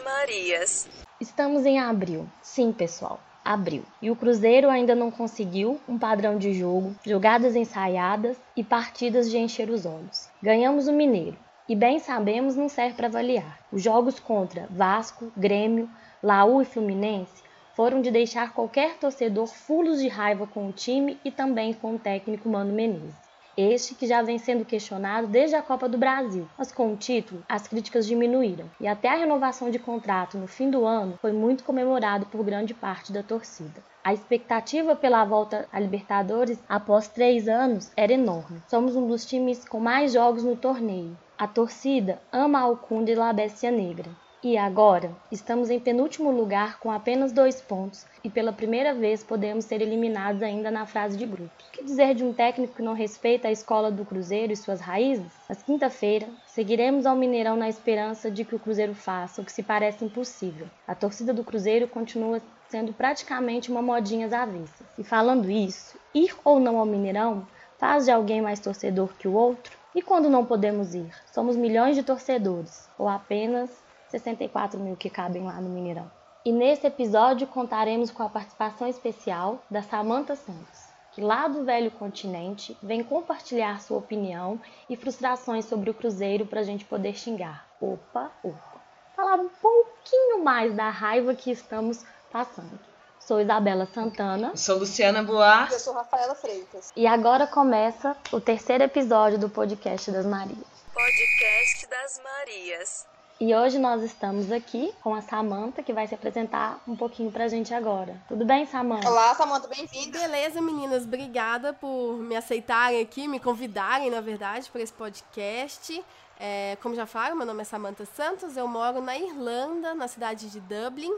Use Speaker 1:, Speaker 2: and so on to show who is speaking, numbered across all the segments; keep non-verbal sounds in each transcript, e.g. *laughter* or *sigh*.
Speaker 1: Marias.
Speaker 2: Estamos em abril. Sim, pessoal, abril. E o Cruzeiro ainda não conseguiu um padrão de jogo, jogadas ensaiadas e partidas de encher os olhos. Ganhamos o Mineiro. E bem sabemos não serve para avaliar. Os jogos contra Vasco, Grêmio, Laú e Fluminense foram de deixar qualquer torcedor fulos de raiva com o time e também com o técnico Mano Menezes. Este que já vem sendo questionado desde a Copa do Brasil, mas com o título, as críticas diminuíram e até a renovação de contrato no fim do ano foi muito comemorado por grande parte da torcida. A expectativa pela volta à Libertadores após três anos era enorme. Somos um dos times com mais jogos no torneio. A torcida ama a Alcunda e La Bestia Negra. E agora, estamos em penúltimo lugar com apenas dois pontos e pela primeira vez podemos ser eliminados ainda na fase de grupos. O que dizer de um técnico que não respeita a escola do Cruzeiro e suas raízes? Mas quinta-feira, seguiremos ao Mineirão na esperança de que o Cruzeiro faça o que se parece impossível. A torcida do Cruzeiro continua sendo praticamente uma modinha às avessas. E falando isso, ir ou não ao Mineirão faz de alguém mais torcedor que o outro? E quando não podemos ir? Somos milhões de torcedores, ou apenas 64 mil que cabem lá no Mineirão. E nesse episódio contaremos com a participação especial da Samantha Santos, que lá do velho continente vem compartilhar sua opinião e frustrações sobre o Cruzeiro para a gente poder xingar. Opa, opa. Falar um pouquinho mais da raiva que estamos passando. Sou Isabela Santana.
Speaker 3: Sou Luciana Boar.
Speaker 4: Eu sou Rafaela Freitas.
Speaker 2: E agora começa o terceiro episódio do Podcast das Marias.
Speaker 1: Podcast das Marias.
Speaker 2: E hoje nós estamos aqui com a Samanta, que vai se apresentar um pouquinho pra gente agora. Tudo bem, Samanta?
Speaker 4: Olá, Samanta, bem-vinda.
Speaker 5: Beleza, meninas, obrigada por me aceitarem aqui, me convidarem, na verdade, para esse podcast. É, como já falaram, meu nome é Samantha Santos, eu moro na Irlanda, na cidade de Dublin.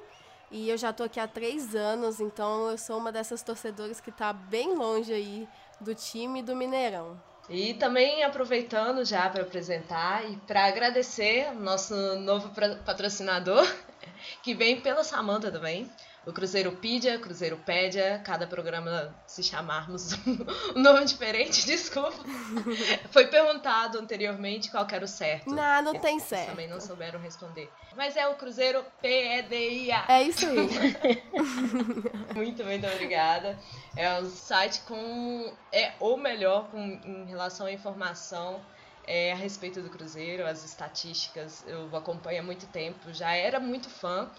Speaker 5: E eu já tô aqui há três anos, então eu sou uma dessas torcedoras que tá bem longe aí do time do Mineirão.
Speaker 3: E também aproveitando já para apresentar e para agradecer nosso novo patrocinador, *laughs* que vem pela Samanta também, o Cruzeiro Pedia, Cruzeiro Pédia, cada programa se chamarmos *laughs* um nome diferente, *laughs* desculpa. Foi perguntado anteriormente qual era o certo.
Speaker 5: Não, não tem certo.
Speaker 3: Eles também não souberam responder. Mas é o Cruzeiro PEDIA.
Speaker 5: É isso aí. *laughs*
Speaker 3: muito, muito obrigada. É um site com. É o melhor com, em relação à informação. É, a respeito do Cruzeiro, as estatísticas, eu acompanho há muito tempo, já era muito fã,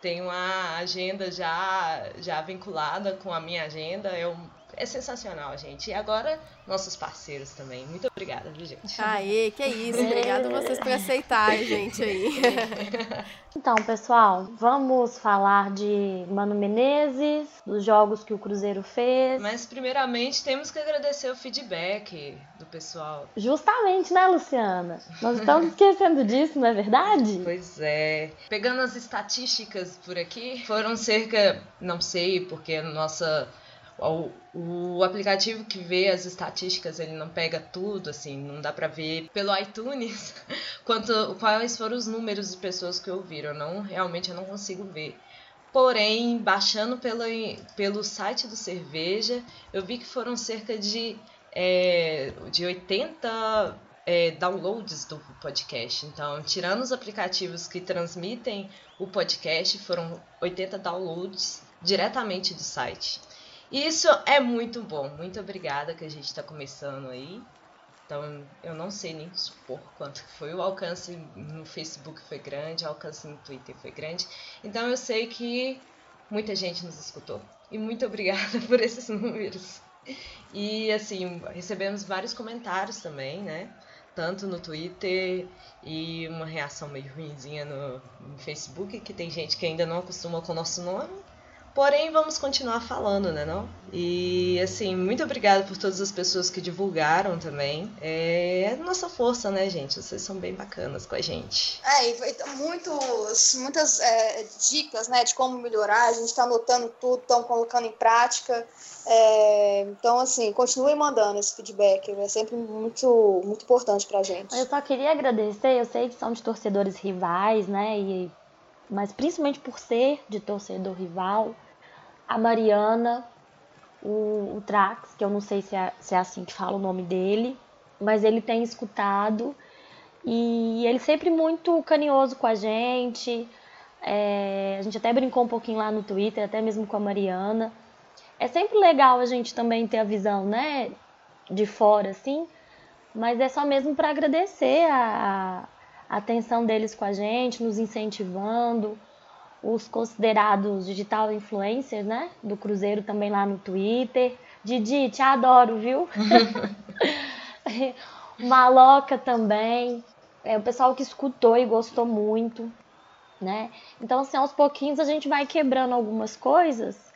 Speaker 3: tem uma agenda já, já vinculada com a minha agenda. Um, é sensacional, gente. E agora, nossos parceiros também. Muito obrigada, viu, gente?
Speaker 5: Aê, que isso. Obrigada a vocês por aceitarem, gente, aí. *laughs*
Speaker 2: Então, pessoal, vamos falar de Mano Menezes, dos jogos que o Cruzeiro fez.
Speaker 3: Mas, primeiramente, temos que agradecer o feedback do pessoal.
Speaker 2: Justamente, né, Luciana? Nós estamos *laughs* esquecendo disso, não é verdade?
Speaker 3: Pois é. Pegando as estatísticas por aqui, foram cerca, não sei, porque nossa o, aplicativo que vê as estatísticas, ele não pega tudo, assim, não dá pra ver pelo iTunes *laughs* quanto, quais foram os números de pessoas que ouviram. Não, realmente eu não consigo ver. Porém, baixando pelo, pelo site do Cerveja, eu vi que foram cerca de, é, de 80 é, downloads do podcast. Então, tirando os aplicativos que transmitem o podcast, foram 80 downloads diretamente do site. Isso é muito bom. Muito obrigada que a gente está começando aí. Então, eu não sei nem supor quanto foi. O alcance no Facebook foi grande, o alcance no Twitter foi grande. Então, eu sei que muita gente nos escutou. E muito obrigada *laughs* por esses números. E, assim, recebemos vários comentários também, né? Tanto no Twitter e uma reação meio ruimzinha no, no Facebook, que tem gente que ainda não acostuma com o nosso nome. Porém, vamos continuar falando, né, não? E, assim, muito obrigada por todas as pessoas que divulgaram também. É nossa força, né, gente? Vocês são bem bacanas com a gente.
Speaker 4: É, e muitos, muitas é, dicas, né, de como melhorar. A gente está anotando tudo, estamos colocando em prática. É, então, assim, continue mandando esse feedback. É sempre muito, muito importante pra gente.
Speaker 2: Eu só queria agradecer. Eu sei que são de torcedores rivais, né, e mas principalmente por ser de torcedor rival, a Mariana, o, o Trax, que eu não sei se é, se é assim que fala o nome dele, mas ele tem escutado e ele sempre muito carinhoso com a gente, É, a gente até brincou um pouquinho lá no Twitter, até mesmo com a Mariana. É sempre legal a gente também ter a visão, né, de fora, assim, mas é só mesmo para agradecer a, a atenção deles com a gente, nos incentivando, os considerados digital influencers, né, do Cruzeiro também lá no Twitter. Didi, te adoro, viu? *laughs* Maloca também. É o pessoal que escutou e gostou muito, né? Então, assim, aos pouquinhos a gente vai quebrando algumas coisas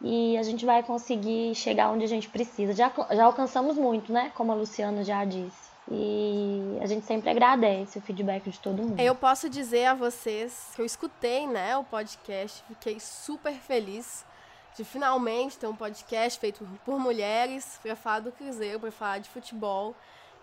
Speaker 2: e a gente vai conseguir chegar onde a gente precisa. Já, já alcançamos muito, né? Como a Luciana já disse. E a gente sempre agradece o feedback de todo mundo.
Speaker 5: Eu posso dizer a vocês que eu escutei, né, o podcast, fiquei super feliz de finalmente ter um podcast feito por mulheres para falar do Cruzeiro, para falar de futebol.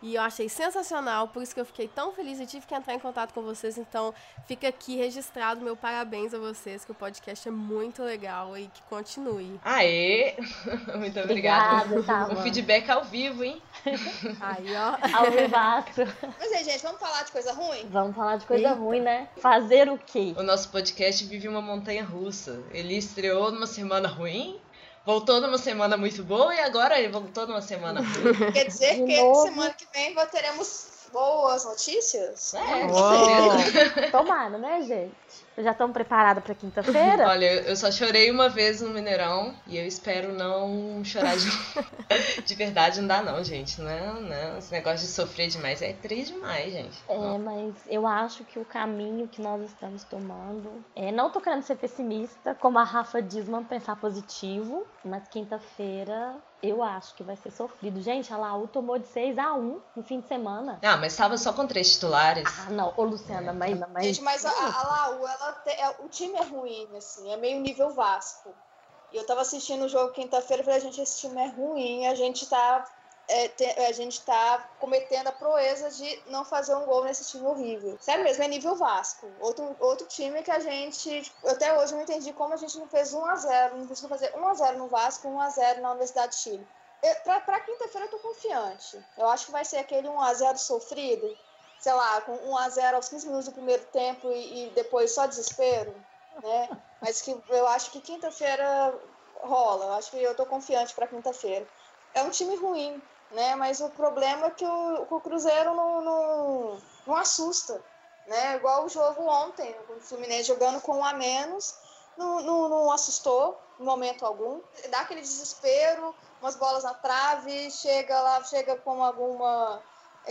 Speaker 5: E eu achei sensacional, por isso que eu fiquei tão feliz e tive que entrar em contato com vocês. Então, fica aqui registrado meu parabéns a vocês, que o podcast é muito legal e que continue.
Speaker 3: Aê! *laughs* Muito obrigada.
Speaker 2: Obrigada, tá,
Speaker 3: o
Speaker 2: mano.
Speaker 3: feedback ao vivo, hein?
Speaker 5: Aí, ó. *laughs*
Speaker 2: Ao vivaço.
Speaker 4: Mas aí, gente, vamos falar de coisa ruim?
Speaker 2: Vamos falar de coisa
Speaker 5: Eita.
Speaker 2: ruim, né? Fazer o quê?
Speaker 3: O nosso podcast vive uma montanha russa. Ele estreou numa semana ruim, voltou numa semana muito boa e agora ele voltou numa semana ruim. *laughs*
Speaker 4: Quer dizer
Speaker 2: De
Speaker 4: que
Speaker 2: novo.
Speaker 4: semana que vem teremos boas notícias?
Speaker 3: É,
Speaker 5: Uou.
Speaker 3: com certeza.
Speaker 2: Tomara, né, gente? Já estão preparados para quinta-feira? *laughs*
Speaker 3: Olha, eu só chorei uma vez no Mineirão e eu espero não chorar de *laughs* De verdade, não dá não, gente. Não, não. Esse negócio de sofrer demais é triste demais, gente.
Speaker 2: É, mas eu acho que o caminho que nós estamos tomando. É, não tô querendo ser pessimista, como a Rafa diz, vamos pensar positivo. Mas quinta-feira eu acho que vai ser sofrido. Gente, a Laú tomou de 6 a 1 no fim de semana.
Speaker 3: Ah, mas tava só com três titulares.
Speaker 2: Ah, não. Ô, Luciana, mas. mas...
Speaker 4: Gente, mas a, a Laú, ela te- é- o time é ruim, assim, é meio nível Vasco. E eu tava assistindo o jogo quinta-feira e falei, gente, esse time é ruim, a gente tá. É, te- a gente tá cometendo a proeza de não fazer um gol nesse time horrível. Sério mesmo, é nível Vasco. Outro, outro time que a gente. tipo, até hoje eu não entendi como a gente não fez 1x0. Não conseguiu fazer 1x0 no Vasco, 1x0 na Universidade de Chile. Eu, pra, pra quinta-feira eu tô confiante. Eu acho que vai ser aquele 1x0 sofrido sei lá, com 1 a 0 aos 15 minutos do primeiro tempo e, e depois só desespero, né? Mas que eu acho que quinta-feira rola. Eu acho que eu tô confiante para quinta-feira. É um time ruim, né? Mas o problema é que o, o Cruzeiro não, não, não assusta, né? Igual o jogo ontem, o Fluminense jogando com um a menos, não, não, não assustou em momento algum. Dá aquele desespero, umas bolas na trave, chega lá, chega com alguma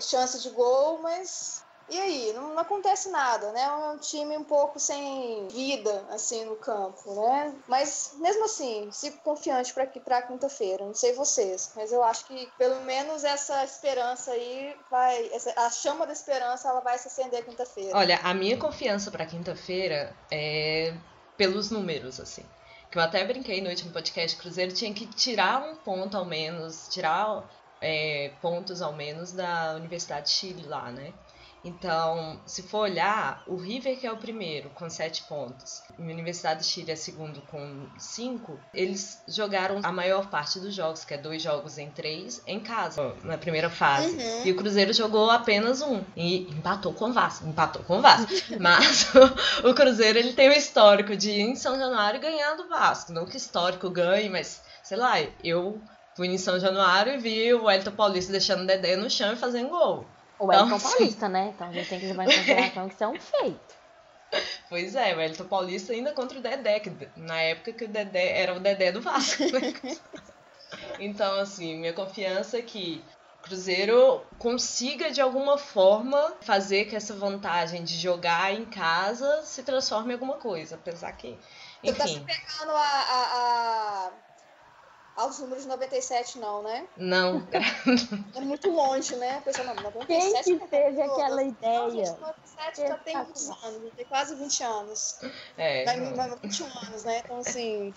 Speaker 4: chance de gol, mas e aí? Não, não acontece nada, né? É um time um pouco sem vida, assim, no campo, né? Mas, mesmo assim, fico confiante para para quinta-feira. Não sei vocês, mas eu acho que pelo menos essa esperança aí vai. Essa, a chama da esperança ela vai se acender quinta-feira.
Speaker 3: Olha, a minha confiança pra quinta-feira é pelos números, assim. Que eu até brinquei no último podcast, Cruzeiro tinha que tirar um ponto ao menos, tirar é, pontos ao menos da Universidade de Chile lá, né? Então, se for olhar, o River, que é o primeiro, com sete pontos, e a Universidade de Chile é segundo com cinco, eles jogaram a maior parte dos jogos, que é dois jogos em três, em casa, na primeira fase.
Speaker 4: Uhum.
Speaker 3: E o Cruzeiro jogou apenas um. E empatou com o Vasco. Empatou com o Vasco. *laughs* Mas o, *laughs* o Cruzeiro ele tem o histórico de ir em São Januário ganhar do Vasco. Não que histórico ganhe, mas, sei lá, eu fui em São Januário e vi o Wellington Paulista deixando o Dedé no chão e fazendo gol.
Speaker 2: O Wellington
Speaker 3: Então,
Speaker 2: Paulista, né? Então a gente tem que levar em consideração que isso é um feito.
Speaker 3: Pois é, o Wellington Paulista ainda contra o Dedé, que na época que o Dedé era o Dedé do Vasco. né? *laughs* Então, assim, minha confiança é que o Cruzeiro consiga de alguma forma fazer que essa vantagem de jogar em casa se transforme em alguma coisa, apesar que,
Speaker 4: Você tá se
Speaker 3: enfim,
Speaker 4: pegando a, a, a- aos números de 97, não, né?
Speaker 3: não,
Speaker 4: É muito longe, né? A pessoa, não, 97
Speaker 2: Quem que teve
Speaker 4: Pô,
Speaker 2: aquela
Speaker 4: Não,
Speaker 2: ideia?
Speaker 4: gente, 97 já tem muitos anos, tem quase 20 anos.
Speaker 3: é,
Speaker 4: Vai,
Speaker 3: não.
Speaker 4: vai 21 anos, né? Então, assim,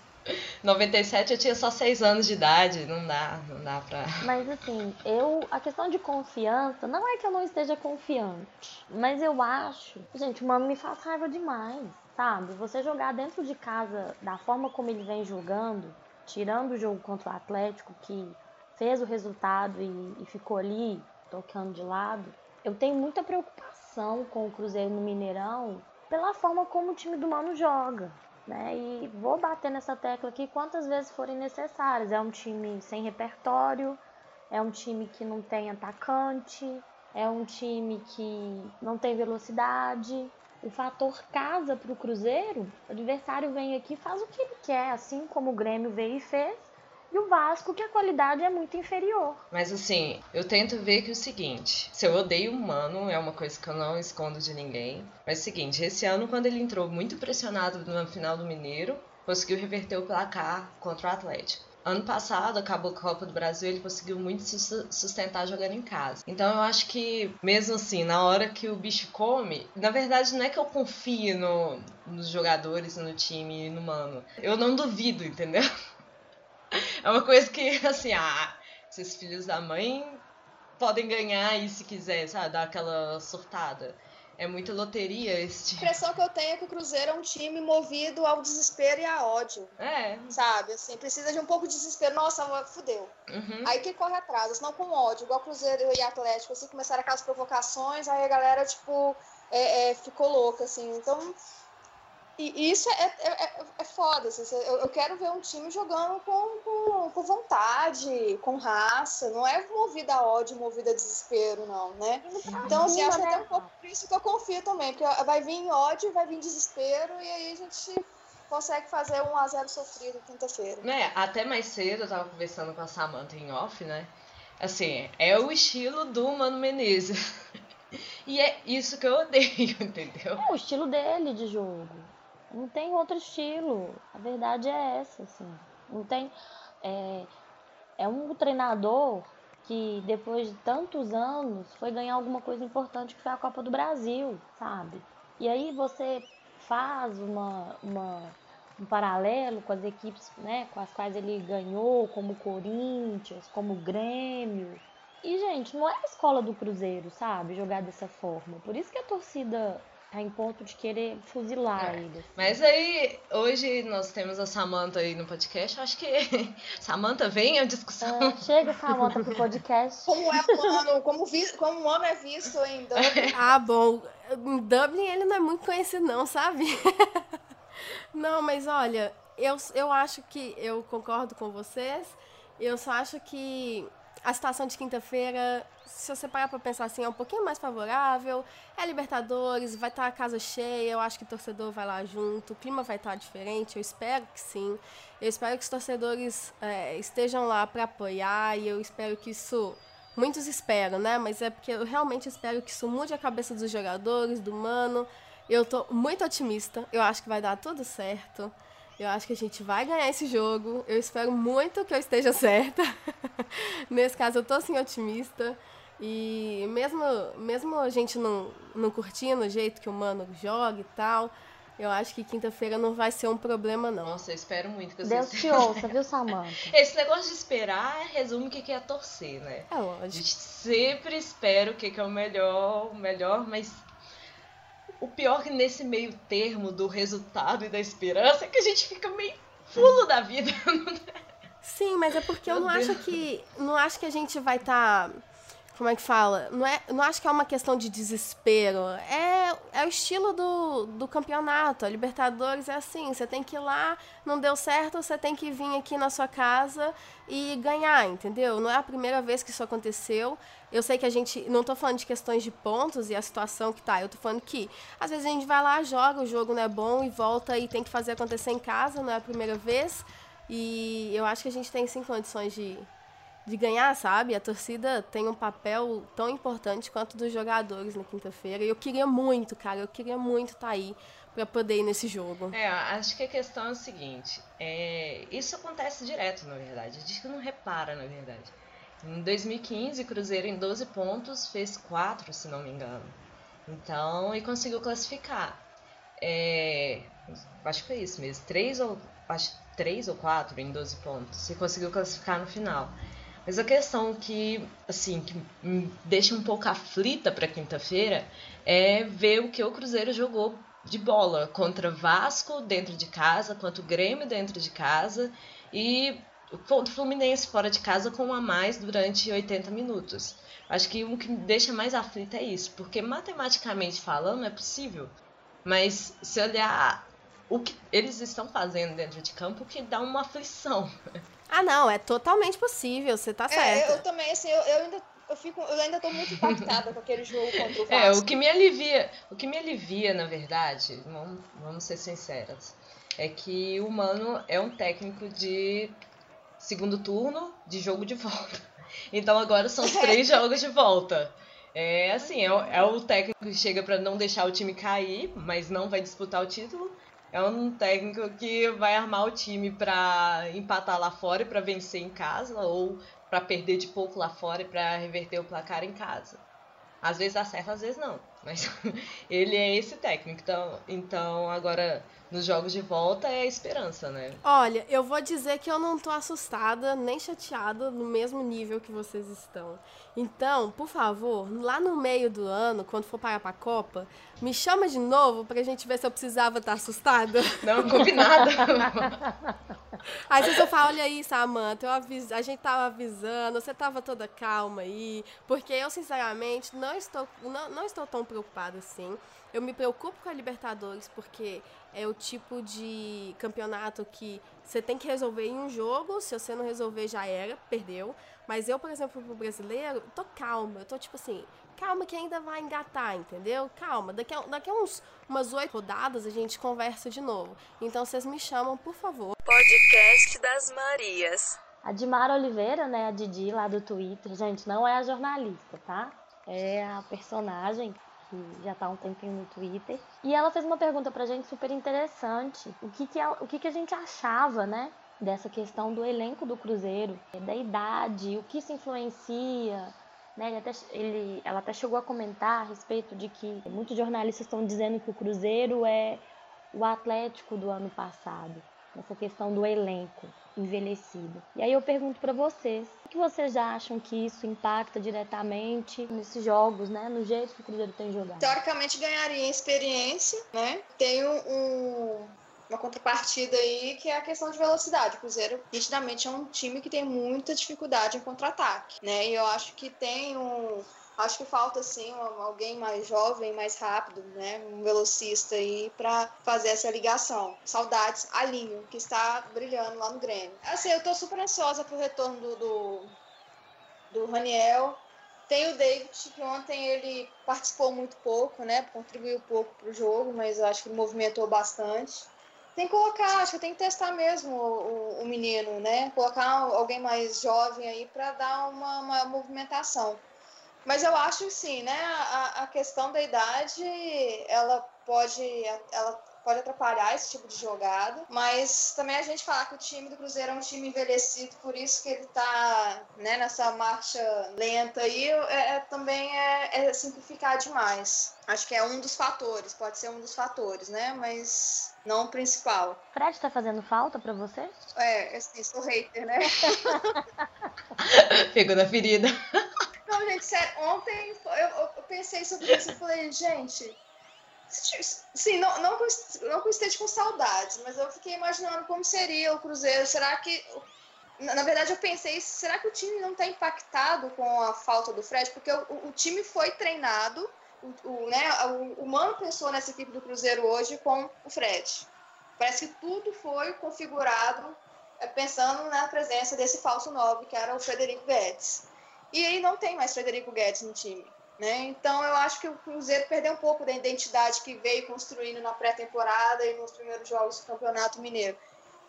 Speaker 3: 97 eu tinha só 6 anos de idade, não dá, não dá pra.
Speaker 2: Mas assim, eu. A questão de confiança, não é que eu não esteja confiante. Mas eu acho. Gente, o mano me faz raiva demais. Sabe? Você jogar dentro de casa da forma como ele vem jogando, tirando o jogo contra o Atlético, que fez o resultado e, e ficou ali, tocando de lado. Eu tenho muita preocupação com o Cruzeiro no Mineirão pela forma como o time do Mano joga. Né? E vou bater nessa tecla aqui quantas vezes forem necessárias. É um time sem repertório, é um time que não tem atacante, é um time que não tem velocidade. O fator casa para o Cruzeiro, o adversário vem aqui faz o que ele quer, assim como o Grêmio veio e fez, e o Vasco, que a qualidade é muito inferior.
Speaker 3: Mas assim, eu tento ver que é o seguinte: se eu odeio o Mano, é uma coisa que eu não escondo de ninguém. Mas é o seguinte, esse ano, quando ele entrou muito pressionado na final do Mineiro, conseguiu reverter o placar contra o Atlético. Ano passado, acabou a Copa do Brasil, ele conseguiu muito sustentar jogando em casa. Então eu acho que, mesmo assim, na hora que o bicho come, na verdade não é que eu confie no, nos jogadores, no time no mano. Eu não duvido, entendeu? *laughs* É uma coisa que, assim, ah, esses filhos da mãe podem ganhar aí se quiser, sabe? Dar aquela surtada. É muita loteria
Speaker 4: tipo. A impressão que eu tenho é que o Cruzeiro é um time movido ao desespero e a ódio.
Speaker 3: É.
Speaker 4: Sabe? Assim, precisa de um pouco de desespero. Nossa, fudeu.
Speaker 3: Uhum.
Speaker 4: Aí que corre atrás, senão com ódio, igual Cruzeiro e Atlético, assim, começaram aquelas provocações, aí a galera, tipo, é, é, ficou louca, assim. Então, e isso é, é, é, é foda. Assim, eu, eu, quero ver um time jogando com, com, com, vontade, com raça. Não é movida a ódio, movida a desespero, não, né? Então, assim, acho até um pouco por isso que eu confio também. Porque vai vir ódio, vai vir desespero, e aí a gente consegue fazer um a 0 sofrido quinta-feira.
Speaker 3: É, até mais cedo eu tava conversando com a Samantha em off, né? Assim, é o estilo do Mano Menezes. *laughs* e é isso que eu odeio, *laughs* entendeu?
Speaker 2: É o estilo dele de jogo. Não tem outro estilo. A verdade é essa, assim. Não tem. É, é um treinador que depois de tantos anos foi ganhar alguma coisa importante que foi a Copa do Brasil, sabe? E aí você faz uma, uma, um paralelo com as equipes né, com as quais ele ganhou, como o Corinthians, como o Grêmio. E, gente, não é a escola do Cruzeiro, sabe? Jogar dessa forma. Por isso que a torcida tá em ponto de querer fuzilar é. ele.
Speaker 3: Mas aí, hoje nós temos a Samanta aí no podcast. Acho que *laughs* Samanta vem a discussão.
Speaker 2: É, chega, Samanta, pro podcast.
Speaker 4: Como é o ano, como, vi, como o ano é visto em Dublin. *laughs*
Speaker 5: Ah, bom. Em Dublin ele não é muito conhecido, não, sabe? *laughs* não, mas olha, eu, eu acho que eu concordo com vocês. Eu só acho que a situação de quinta-feira, se você parar para pensar assim, é um pouquinho mais favorável. É Libertadores, vai estar tá a casa cheia, eu acho que o torcedor vai lá junto, o clima vai estar tá diferente, eu espero que sim. Eu espero que os torcedores é, estejam lá para apoiar e eu espero que isso. Muitos esperam, né? Mas é porque eu realmente espero que isso mude a cabeça dos jogadores, do mano. Eu tô muito otimista, eu acho que vai dar tudo certo. Eu acho que a gente vai ganhar esse jogo. Eu espero muito que eu esteja certa. *laughs* Nesse caso, eu tô assim otimista. E mesmo, mesmo a gente não, não curtindo o jeito que o Mano joga e tal, eu acho que quinta-feira não vai ser um problema, não.
Speaker 3: Nossa, eu espero muito que
Speaker 2: Deus te ouça, viu, Samanta? *laughs*
Speaker 3: Esse negócio de esperar resume o que é torcer, né?
Speaker 5: É lógico. A
Speaker 3: gente sempre espera o que é o melhor, o melhor, mas o pior que nesse meio termo do resultado e da esperança é que a gente fica meio fulo da vida. *laughs*
Speaker 5: Sim, mas é porque Meu eu não Deus. acho que. Não acho que a gente vai estar. Tá como é que fala? Não, é, não acho que é uma questão de desespero. É, é o estilo do, do campeonato. A Libertadores é assim: você tem que ir lá, não deu certo, você tem que vir aqui na sua casa e ganhar, entendeu? Não é a primeira vez que isso aconteceu. Eu sei que a gente. Não estou falando de questões de pontos e a situação que tá. Eu estou falando que às vezes a gente vai lá, joga, o jogo não é bom e volta e tem que fazer acontecer em casa, não é a primeira vez. E eu acho que a gente tem sim condições de de ganhar, sabe? A torcida tem um papel tão importante quanto dos jogadores na quinta-feira. E eu queria muito, cara, eu queria muito estar tá aí para poder ir nesse jogo.
Speaker 3: É, acho que a questão é o seguinte: é, isso acontece direto, na verdade. A gente não repara, na verdade. Em 2015, Cruzeiro em 12 pontos fez 4, se não me engano. Então, e conseguiu classificar. É, acho que foi isso mesmo. 3 ou, acho, 3 ou 4 em 12 pontos. E conseguiu classificar no final. Mas a questão que, assim, que me deixa um pouco aflita para quinta-feira é ver o que o Cruzeiro jogou de bola contra Vasco dentro de casa, contra o Grêmio dentro de casa e contra o Fluminense fora de casa com um a mais durante 80 minutos. Acho que o que me deixa mais aflita é isso, porque matematicamente falando é possível Mas se olhar o que eles estão fazendo dentro de campo, que dá uma aflição.
Speaker 5: Ah, não, é totalmente possível, você tá certo.
Speaker 4: É, eu também, assim, eu, eu ainda eu, fico, eu ainda tô muito impactada com aquele jogo contra o *laughs* Vasco.
Speaker 3: É, o que me alivia, o que me alivia, na verdade, vamos, vamos ser sinceras, é que o Mano é um técnico de segundo turno de jogo de *laughs* volta. Então agora são os três *laughs* jogos de volta. É assim, é, o, é o técnico que chega para não deixar o time cair, mas não vai disputar o título. É um técnico que vai armar o time para empatar lá fora e para vencer em casa, ou para perder de pouco lá fora e para reverter o placar em casa. Às vezes dá certo, às vezes não. Mas *laughs* ele é esse técnico. Então, então agora nos jogos de volta é a esperança, né?
Speaker 5: Olha, eu vou dizer que eu não tô assustada nem chateada no mesmo nível que vocês estão. Então, por favor, lá no meio do ano, quando for parar pra Copa, me chama de novo pra gente ver se eu precisava estar tá assustada.
Speaker 3: Não, combinado. *laughs*
Speaker 5: Aí você só fala, olha aí, Samanta, eu avis... a gente tava avisando, você tava toda calma aí, porque eu, sinceramente, não estou, não, não estou tão preocupada assim. Eu me preocupo com a Libertadores porque é o tipo de campeonato que você tem que resolver em um jogo, se você não resolver já era, perdeu. Mas eu, por exemplo, pro brasileiro, tô calma, eu tô tipo assim, calma que ainda vai engatar, entendeu? Calma, daqui a, daqui a uns, umas oito rodadas a gente conversa de novo. Então vocês me chamam, por favor.
Speaker 1: Podcast das Marias.
Speaker 2: A Dimara Oliveira, né, a Didi lá do Twitter, gente, não é a jornalista, tá? É a personagem que já está há um tempinho no Twitter. E ela fez uma pergunta pra gente super interessante. O que, que, ela, o que, que a gente achava, né? Dessa questão do elenco do Cruzeiro, da idade, o que isso influencia, né, ele até, ele, ela até chegou a comentar a respeito de que muitos jornalistas estão dizendo que o Cruzeiro é o Atlético do ano passado, essa questão do elenco envelhecido. E aí eu pergunto para vocês, o que vocês acham que isso impacta diretamente nesses jogos, né, no jeito que o Cruzeiro tem jogado?
Speaker 4: Teoricamente ganharia experiência, né? Tem um, uma contrapartida aí que é a questão de velocidade. O Cruzeiro, nitidamente, é um time que tem muita dificuldade em contra-ataque, né? E eu acho que tem um Acho que falta sim alguém mais jovem, mais rápido, né? Um velocista aí para fazer essa ligação. Saudades, Alinho, que está brilhando lá no Grêmio. Assim, eu tô super ansiosa pro retorno do, do, do Raniel. Tem o David, que ontem ele participou muito pouco, né? Contribuiu pouco pro jogo, mas eu acho que movimentou bastante. Tem que colocar, acho que tem que testar mesmo o, o, o menino, né? Colocar alguém mais jovem aí para dar uma, uma movimentação. Mas eu acho sim, né? A, a questão da idade, ela pode, ela pode atrapalhar esse tipo de jogada, mas também a gente falar que o time do Cruzeiro é um time envelhecido, por isso que ele tá né, nessa marcha lenta aí, é, é também é, é, simplificar demais. Acho que é um dos fatores, pode ser um dos fatores, né? Mas não o principal.
Speaker 2: Fred tá fazendo falta para você?
Speaker 4: É, assim, sou hater, né? *laughs*
Speaker 3: Pegou na ferida.
Speaker 4: Não, gente, sério, ontem eu, eu pensei sobre isso e falei, gente, sim, não, não, não que com saudades, mas eu fiquei imaginando como seria o Cruzeiro. Será que. Na verdade, eu pensei, será que o time não está impactado com a falta do Fred? Porque o, o time foi treinado, o, o, né, o, o Mano pensou nessa equipe do Cruzeiro hoje com o Fred. Parece que tudo foi configurado é, pensando na presença desse falso 9, que era o Frederico Guedes. E aí não tem mais Frederico Guedes no time. Né? Então eu acho que o Cruzeiro perdeu um pouco da identidade que veio construindo na pré-temporada e nos primeiros jogos do Campeonato Mineiro.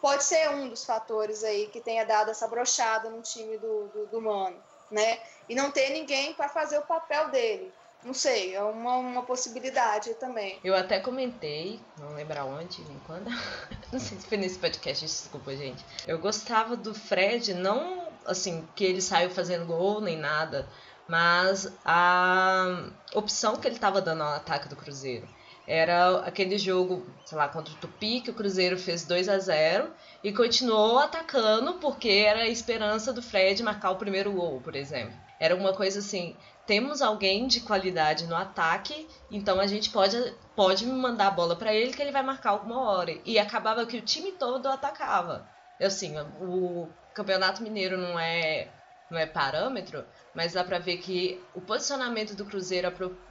Speaker 4: Pode ser um dos fatores aí que tenha dado essa brochada no time do, do, do Mano, né? E não ter ninguém para fazer o papel dele. Não sei, é uma, uma possibilidade também.
Speaker 3: Eu até comentei, não lembro onde, nem quando. *laughs* não sei se foi nesse podcast, desculpa, gente. Eu gostava do Fred, não assim, que ele saiu fazendo gol nem nada, mas a opção que ele estava dando ao ataque do Cruzeiro era aquele jogo, sei lá, contra o Tupi, que o Cruzeiro fez 2 a 0 e continuou atacando porque era a esperança do Fred marcar o primeiro gol, por exemplo. Era uma coisa assim, temos alguém de qualidade no ataque, então a gente pode, pode mandar a bola para ele que ele vai marcar alguma hora. E acabava que o time todo atacava. Assim, o Campeonato Mineiro não é não é parâmetro, mas dá pra ver que o posicionamento do Cruzeiro,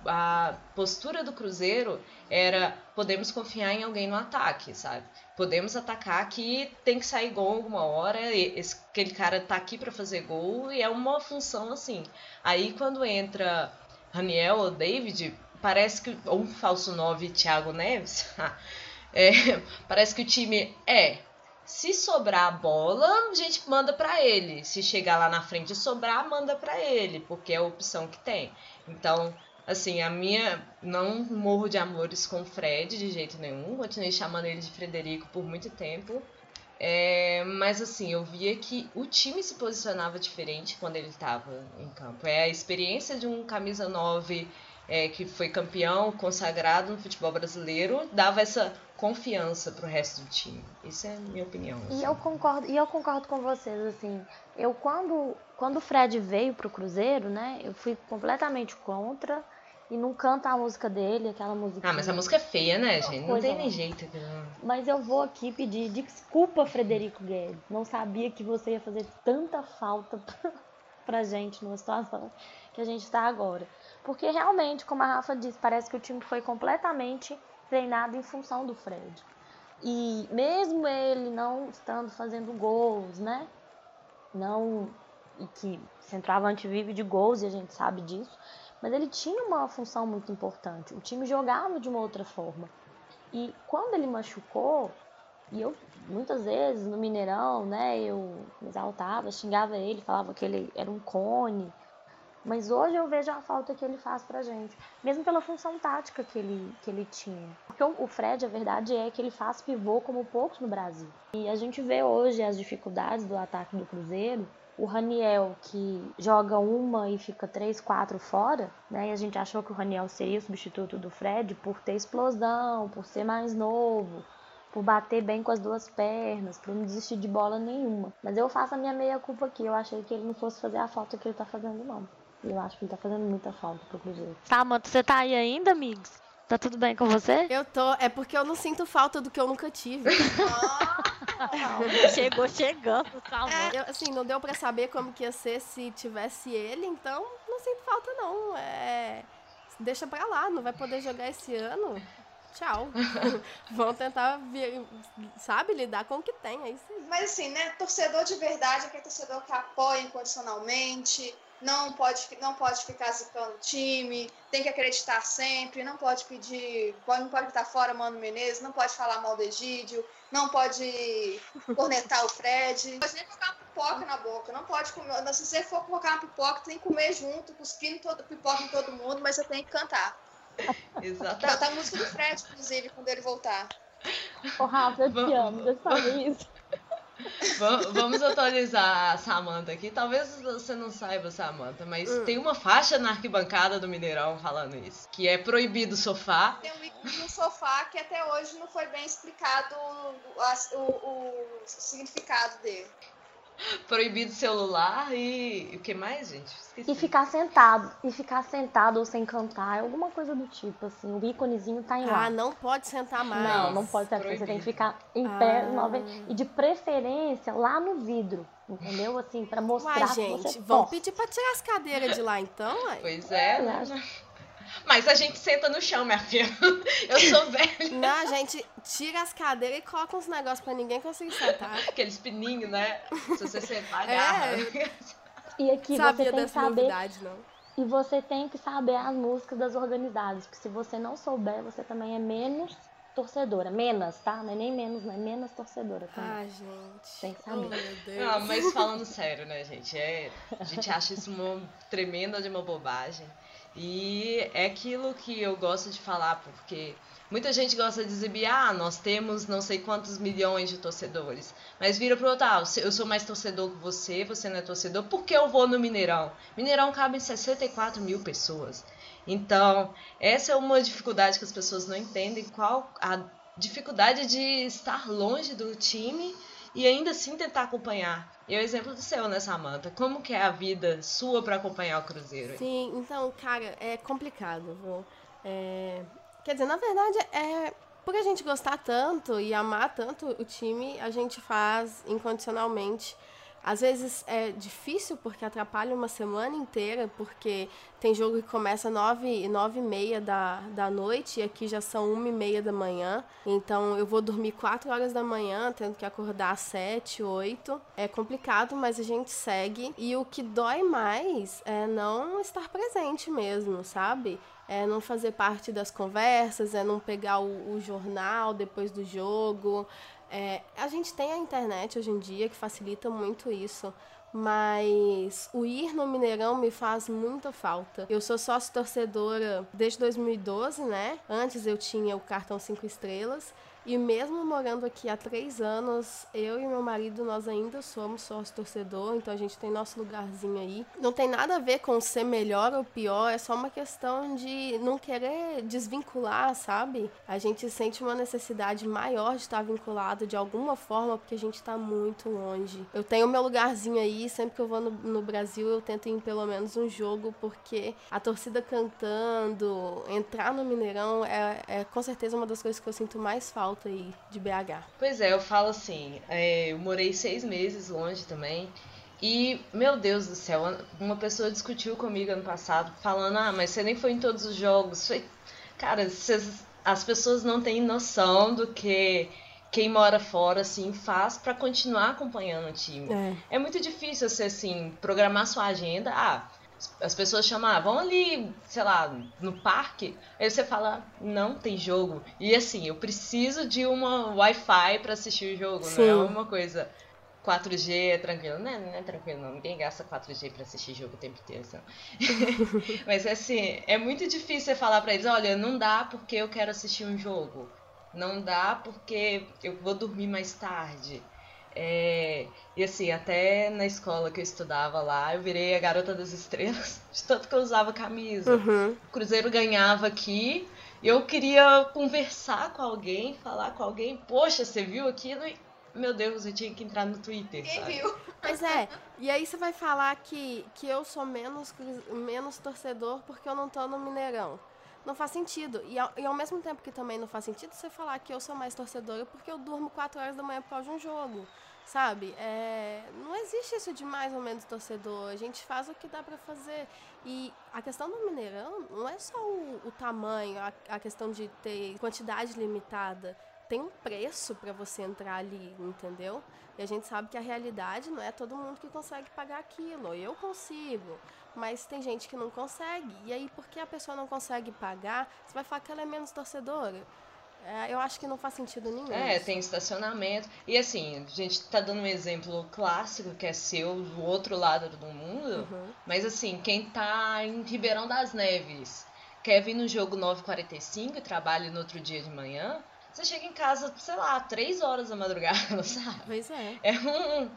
Speaker 3: a, a postura do Cruzeiro era podemos confiar em alguém no ataque, sabe? Podemos atacar aqui, tem que sair gol alguma hora, esse, aquele cara tá aqui para fazer gol e é uma função assim. Aí quando entra Raniel ou David, parece que. Ou um falso 9 Thiago Neves. *laughs* é, parece que o time é se sobrar a bola, a gente manda para ele. Se chegar lá na frente e sobrar, manda para ele, porque é a opção que tem. Então, assim, a minha não morro de amores com o Fred de jeito nenhum. Continuei chamando ele de Frederico por muito tempo. É, mas assim, eu via que o time se posicionava diferente quando ele estava em campo. É a experiência de um camisa 9 é, que foi campeão, consagrado no futebol brasileiro, dava essa confiança pro resto do time. Isso é a minha opinião.
Speaker 2: Assim. E eu concordo, e eu concordo com vocês, assim. Eu quando quando o Fred veio pro Cruzeiro, né, eu fui completamente contra e não canta a música dele, aquela música.
Speaker 3: Ah, mas a música é feia, né, gente? Não tem nem jeito.
Speaker 2: Mas eu vou aqui pedir desculpa, Frederico Guedes. Não sabia que você ia fazer tanta falta *laughs* pra gente numa situação que a gente está agora. Porque realmente, como a Rafa disse, parece que o time foi completamente treinado em função do Fred. E mesmo ele não estando fazendo gols, né? Não. E que centroavante vive de gols e a gente sabe disso. Mas ele tinha uma função muito importante. O time jogava de uma outra forma. E quando ele machucou, e eu muitas vezes no Mineirão, né, eu me exaltava, xingava ele, falava que ele era um cone, mas hoje eu vejo a falta que ele faz pra gente, mesmo pela função tática que ele, que ele tinha. Porque o Fred, a verdade é que ele faz pivô como poucos no Brasil. E a gente vê hoje as dificuldades do ataque do Cruzeiro. O Raniel, que joga uma e fica três, quatro fora, né? E a gente achou que o Raniel seria o substituto do Fred por ter explosão, por ser mais novo, por bater bem com as duas pernas, por não desistir de bola nenhuma. Mas eu faço a minha meia culpa aqui. Eu achei que ele não fosse fazer a falta que ele tá fazendo, não. Eu acho que ele tá fazendo muita falta pro Cruzeiro. Samanta, você tá aí ainda, amigos? Tá tudo bem com você?
Speaker 5: Eu tô. É porque eu não sinto falta do que eu nunca tive. *laughs*
Speaker 2: Chegou chegando, Samanta.
Speaker 5: É, assim, não deu para saber como que ia ser se tivesse ele, então não sinto falta não. É... Deixa pra lá, não vai poder jogar esse ano. Tchau. *laughs* Vão tentar, sabe, lidar com o que tem, é isso aí.
Speaker 4: Mas assim, né, torcedor de verdade é aquele torcedor que apoia incondicionalmente, não pode, não pode ficar zicando o time, tem que acreditar sempre, não pode pedir, pode, não pode estar fora Mano Menezes, não pode falar mal do Egídio, não pode *laughs* cornetar o Fred, não pode nem colocar uma pipoca na boca, não pode comer, se você for colocar uma pipoca, tem que comer junto, cuspindo todo, pipoca em todo mundo, mas você tem que cantar. *laughs*
Speaker 3: Exatamente.
Speaker 4: Cantar a música do Fred, inclusive, quando ele voltar.
Speaker 2: Ô, Rafa, eu te amo, você sabe isso.
Speaker 3: Vamos atualizar a Samanta aqui. Talvez você não saiba, Samanta, mas hum. tem uma faixa na arquibancada do Mineirão falando isso. Que é proibido sofá.
Speaker 4: Tem um sofá que até hoje não foi bem explicado o, o, o significado dele. *laughs*
Speaker 3: Proibido celular e o que mais, gente?
Speaker 2: Esqueci. E ficar sentado. E ficar sentado ou sem cantar, alguma coisa do tipo, assim. O íconezinho tá em lá.
Speaker 5: Ah, não pode sentar mais.
Speaker 2: Não, não pode sentar. Você tem que ficar em ah. pé. E de preferência lá no vidro. Entendeu? Assim, pra mostrar Uai,
Speaker 5: gente,
Speaker 2: que você
Speaker 5: vamos pedir pra tirar as cadeiras de lá então, ué?
Speaker 3: Pois é. é mas a gente senta no chão, minha filha. *laughs* Eu sou velha.
Speaker 5: Não, a gente tira as cadeiras e coloca uns negócios pra ninguém conseguir sentar. *laughs*
Speaker 3: Aqueles pininhos, né? Se você sentar, é. agarra. É.
Speaker 2: E aqui Sabia você tem que saber. Novidade, não. E você tem que saber as músicas das organizadas. Porque se você não souber, você também é menos torcedora. Menos, tá? Não é nem menos, não é menos torcedora também.
Speaker 5: Ah, gente.
Speaker 2: Tem que saber. Oh, meu
Speaker 3: Deus. Não, mas falando sério, né, gente? É, a gente acha isso uma tremenda de uma bobagem. E é aquilo que eu gosto de falar, porque muita gente gosta de exibir, ah, nós temos não sei quantos milhões de torcedores. Mas vira pro outro, ah, eu sou mais torcedor que você, você não é torcedor, por que eu vou no Mineirão? Mineirão cabe em 64 mil pessoas. Então, essa é uma dificuldade que as pessoas não entendem, qual a dificuldade de estar longe do time e ainda assim tentar acompanhar. E o exemplo do seu, né, Samanta? Como que é a vida sua para acompanhar o Cruzeiro?
Speaker 5: Sim, então, cara, é complicado. Viu? É... Quer dizer, na verdade, é por a gente gostar tanto e amar tanto o time, a gente faz incondicionalmente Às vezes é difícil porque atrapalha uma semana inteira, porque tem jogo que começa nove, nove e meia da, da noite e aqui já são uma e meia da manhã. Então eu vou dormir quatro horas da manhã, tendo que acordar às sete, oito. É complicado, mas a gente segue. E o que dói mais é não estar presente mesmo, sabe? É não fazer parte das conversas, é não pegar o, o jornal depois do jogo. É, a gente tem a internet hoje em dia que facilita muito isso, mas o ir no Mineirão me faz muita falta. Eu sou sócio torcedora desde 2012, né? Antes eu tinha o cartão 5 estrelas e mesmo morando aqui há três anos, eu e meu marido, nós ainda somos sócio torcedor, então a gente tem nosso lugarzinho aí. Não tem nada a ver com ser melhor ou pior, é só uma questão de não querer desvincular, sabe? A gente sente uma necessidade maior de estar vinculado de alguma forma, porque a gente está muito longe. Eu tenho meu lugarzinho aí, sempre que eu vou no, no Brasil, eu tento ir em pelo menos um jogo, porque a torcida cantando, entrar no Mineirão é, é com certeza uma das coisas que eu sinto mais falta alta aí de BH.
Speaker 3: Pois é, eu falo assim, é, eu morei seis meses longe também. E, meu Deus do céu, uma pessoa discutiu comigo ano passado, falando, ah, mas você nem foi em todos os jogos. Foi... Cara, cês, as pessoas não têm noção do que quem mora fora, assim, faz para continuar acompanhando o time. É. é muito difícil você, assim, programar sua agenda. Ah, as pessoas chamam, ah, vão ali, sei lá, no parque. Aí você fala, não tem jogo. E assim, eu preciso de uma Wi-Fi para assistir o jogo, Sim. não é uma coisa 4G é tranquilo. Não é, não é tranquilo, não. Ninguém gasta 4G para assistir jogo o tempo inteiro. *laughs* Mas assim, é muito difícil você falar para eles, olha, não dá porque eu quero assistir um jogo. Não dá porque eu vou dormir mais tarde. É, e assim, até na escola que eu estudava lá, eu virei a garota das estrelas, *laughs* de tanto que eu usava camisa. Uhum. O Cruzeiro ganhava aqui, e eu queria conversar com alguém, falar com alguém, poxa, você viu aquilo? E, meu Deus, eu tinha que entrar no Twitter.
Speaker 4: Quem
Speaker 3: sabe?
Speaker 4: viu? *laughs*
Speaker 5: Pois é, e aí você vai falar que, que eu sou menos, menos torcedor porque eu não tô no Mineirão não faz sentido. E ao, e ao, mesmo tempo que também não faz sentido você falar que eu sou mais torcedora porque eu durmo 4 horas da manhã por causa de um jogo. Sabe? É, não existe isso de mais ou menos torcedor. A gente faz o que dá para fazer. E a questão do Mineirão não é só o, o tamanho, a, a questão de ter quantidade limitada tem um preço para você entrar ali, entendeu? E a gente sabe que a realidade não é todo mundo que consegue pagar aquilo. Eu consigo, mas tem gente que não consegue. E aí, porque a pessoa não consegue pagar, você vai falar que ela é menos torcedora. É, eu acho que não faz sentido nenhum.
Speaker 3: É, tem estacionamento. E assim, a gente tá dando um exemplo clássico que é seu do outro lado do mundo. Uhum. Mas assim, quem tá em Ribeirão das Neves quer vir no jogo 9h45 e trabalha no outro dia de manhã, você chega em casa, sei lá, três horas da madrugada, *laughs* sabe?
Speaker 5: Pois é.
Speaker 3: É um.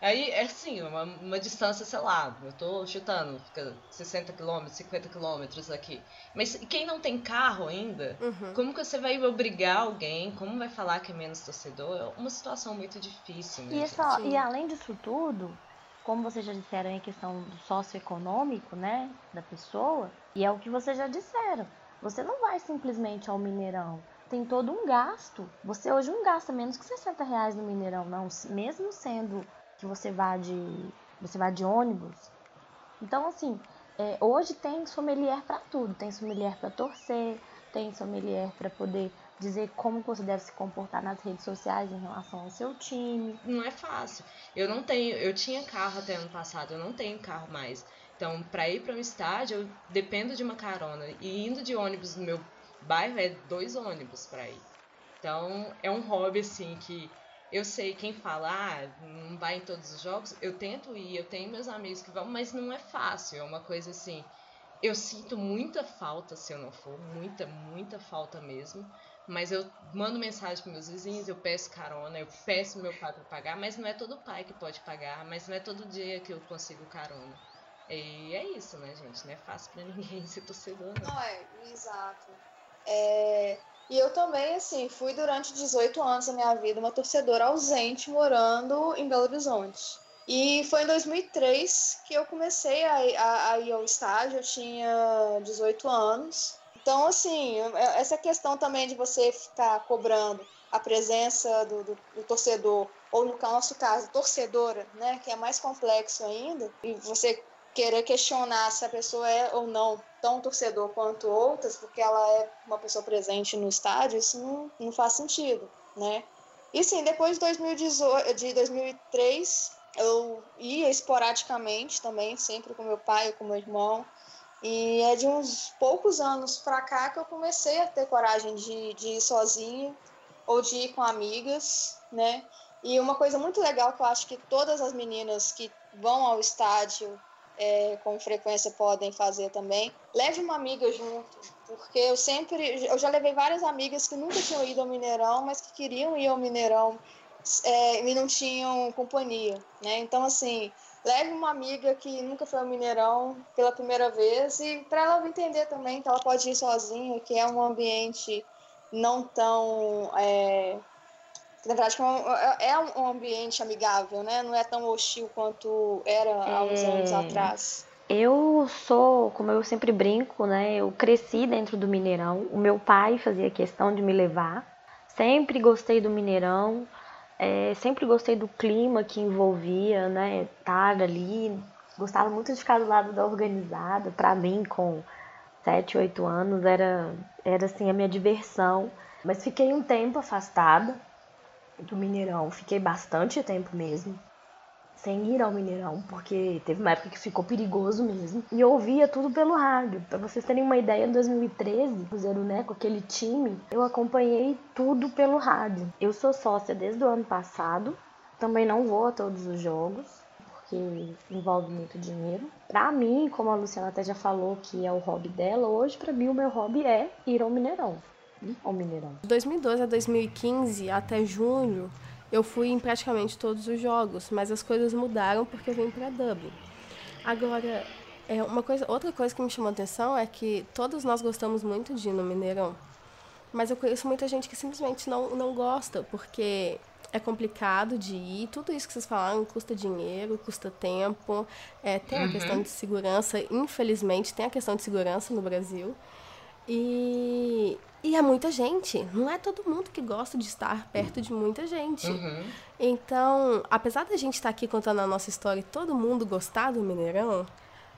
Speaker 3: Aí é assim, uma, uma distância, sei lá, eu tô chutando, fica 60 quilômetros, 50 quilômetros aqui. Mas quem não tem carro ainda, uhum. como que você vai obrigar alguém? Como vai falar que é menos torcedor? É uma situação muito difícil.
Speaker 2: Né, e, só, e além disso tudo, como vocês já disseram em questão do socioeconômico, né, da pessoa, e é o que vocês já disseram. Você não vai simplesmente ao Mineirão tem todo um gasto. Você hoje não gasta menos que 60 reais no Mineirão, não. Mesmo sendo que você vá de, você vá de ônibus. Então, assim, é, hoje tem sommelier para tudo. Tem sommelier para torcer, tem sommelier para poder dizer como você deve se comportar nas redes sociais em relação ao seu time.
Speaker 3: Não é fácil. Eu não tenho, eu tinha carro até ano passado, eu não tenho carro mais. Então, para ir para um estádio, eu dependo de uma carona. E indo de ônibus no meu bairro é dois ônibus para ir. Então é um hobby assim que eu sei quem fala, ah, não vai em todos os jogos, eu tento ir, eu tenho meus amigos que vão, mas não é fácil, é uma coisa assim. Eu sinto muita falta se eu não for, muita, muita falta mesmo. Mas eu mando mensagem para meus vizinhos, eu peço carona, eu peço meu pai para pagar, mas não é todo pai que pode pagar, mas não é todo dia que eu consigo carona. E é isso, né, gente? Não é fácil para ninguém *laughs* ser torcedor,
Speaker 4: não. Não é, exato. É, e eu também, assim, fui durante 18 anos da minha vida uma torcedora ausente morando em Belo Horizonte. E foi em 2003 que eu comecei a, a, a ir ao estádio, eu tinha 18 anos. Então, assim, é, essa questão também de você ficar cobrando a presença do, do, do torcedor, ou no nosso caso, torcedora, né, que é mais complexo ainda, e você querer questionar se a pessoa é ou não tão torcedor quanto outras, porque ela é uma pessoa presente no estádio, isso não, não faz sentido, né? E sim, depois de, 2018, de 2003, eu ia esporadicamente também, sempre com meu pai com meu irmão. E é de uns poucos anos pra cá que eu comecei a ter coragem de, de ir sozinho ou de ir com amigas, né? E uma coisa muito legal que eu acho que todas as meninas que vão ao estádio é, com frequência podem fazer também, leve uma amiga junto, porque eu sempre, eu já levei várias amigas que nunca tinham ido ao Mineirão, mas que queriam ir ao Mineirão é, e não tinham companhia, né? Então assim, leve uma amiga que nunca foi ao Mineirão pela primeira vez e para ela entender também que ela pode ir sozinha, que é um ambiente não tão é, na verdade, é, é um ambiente amigável, né? Não é tão hostil quanto era há uns é... anos atrás.
Speaker 2: Eu sou, como eu sempre brinco, né? Eu cresci dentro do Mineirão. O meu pai fazia questão de me levar. Sempre gostei do Mineirão. É, sempre gostei do clima que envolvia, né? Estar ali. Gostava muito de ficar do lado da organizada. Para mim, com 7, 8 anos, era, era assim a minha diversão. Mas fiquei um tempo afastada do Mineirão. Fiquei bastante tempo mesmo sem ir ao Mineirão, porque teve uma época que ficou perigoso mesmo. E eu ouvia tudo pelo rádio. Para vocês terem uma ideia, em 2013, Cruzeiro, né, com aquele time, eu acompanhei tudo pelo rádio. Eu sou sócia desde o ano passado, também não vou a todos os jogos, porque envolve muito dinheiro. Para mim, como a Luciana até já falou que é o hobby dela, hoje para mim o meu hobby é ir ao Mineirão ao Mineirão?
Speaker 5: De 2012 a 2015, até junho, eu fui em praticamente todos os jogos, mas as coisas mudaram porque eu vim para Dublin. Agora, é uma coisa, outra coisa que me chamou a atenção é que todos nós gostamos muito de ir no Mineirão, mas eu conheço muita gente que simplesmente não, não gosta, porque é complicado de ir. Tudo isso que vocês falaram custa dinheiro, custa tempo. É, tem a uhum. questão de segurança, infelizmente, tem a questão de segurança no Brasil. E, e é muita gente. Não é todo mundo que gosta de estar perto de muita gente. Uhum. Então, apesar da gente estar aqui contando a nossa história e todo mundo gostar do Mineirão,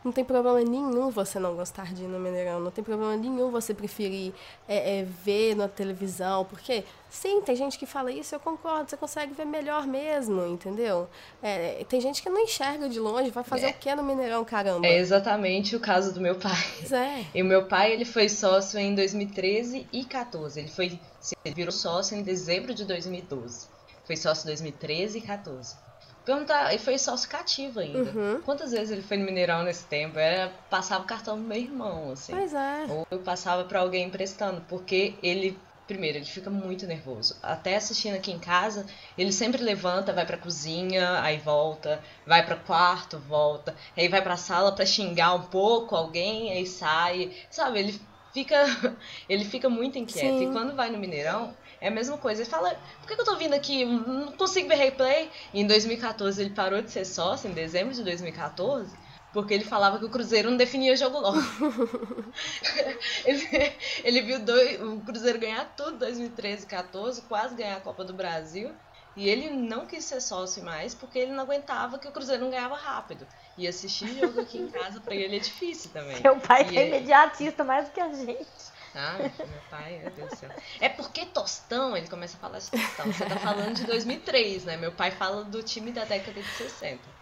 Speaker 5: não tem problema nenhum você não gostar de ir no Mineirão. Não tem problema nenhum você preferir é, é, ver na televisão. Porque, sim, tem gente que fala isso, eu concordo. Você consegue ver melhor mesmo, entendeu? É, tem gente que não enxerga de longe. Vai fazer é. o que no Mineirão, caramba?
Speaker 3: É exatamente o caso do meu pai.
Speaker 5: É. *laughs*
Speaker 3: E o meu pai, ele foi sócio em 2013 e 2014. Ele, foi, ele virou sócio em dezembro de 2012. Foi sócio em 2013 e 2014. Perguntar, e foi sócio cativo ainda. Uhum. Quantas vezes ele foi no Mineirão nesse tempo? Era, passava o cartão do meu irmão, assim.
Speaker 5: Pois é.
Speaker 3: Ou eu passava para alguém emprestando, porque ele primeiro, ele fica muito nervoso. Até assistindo aqui em casa, ele sempre levanta, vai pra cozinha, aí volta, vai para quarto, volta, aí vai pra sala para xingar um pouco alguém, aí sai. Sabe, ele fica *laughs* ele fica muito inquieto. Sim. E quando vai no Mineirão, é a mesma coisa. Ele fala, por que, eu tô vindo aqui? Não consigo ver replay. E em 2014 ele parou de ser sócio, em dezembro de 2014, porque ele falava que o Cruzeiro não definia jogo logo. *laughs* ele, ele viu dois, o Cruzeiro ganhar tudo em 2013 e 14, quase ganhar a Copa do Brasil. E ele não quis ser sócio mais porque ele não aguentava que o Cruzeiro não ganhava rápido. E assistir jogo aqui em casa pra ele é difícil também.
Speaker 2: Seu pai
Speaker 3: e
Speaker 2: é imediatista mais do que a gente.
Speaker 3: Ah, meu pai, meu Deus do céu. É porque Tostão, ele começa a falar de Tostão. Você tá falando de 2003, né? Meu pai fala do time da década de 60.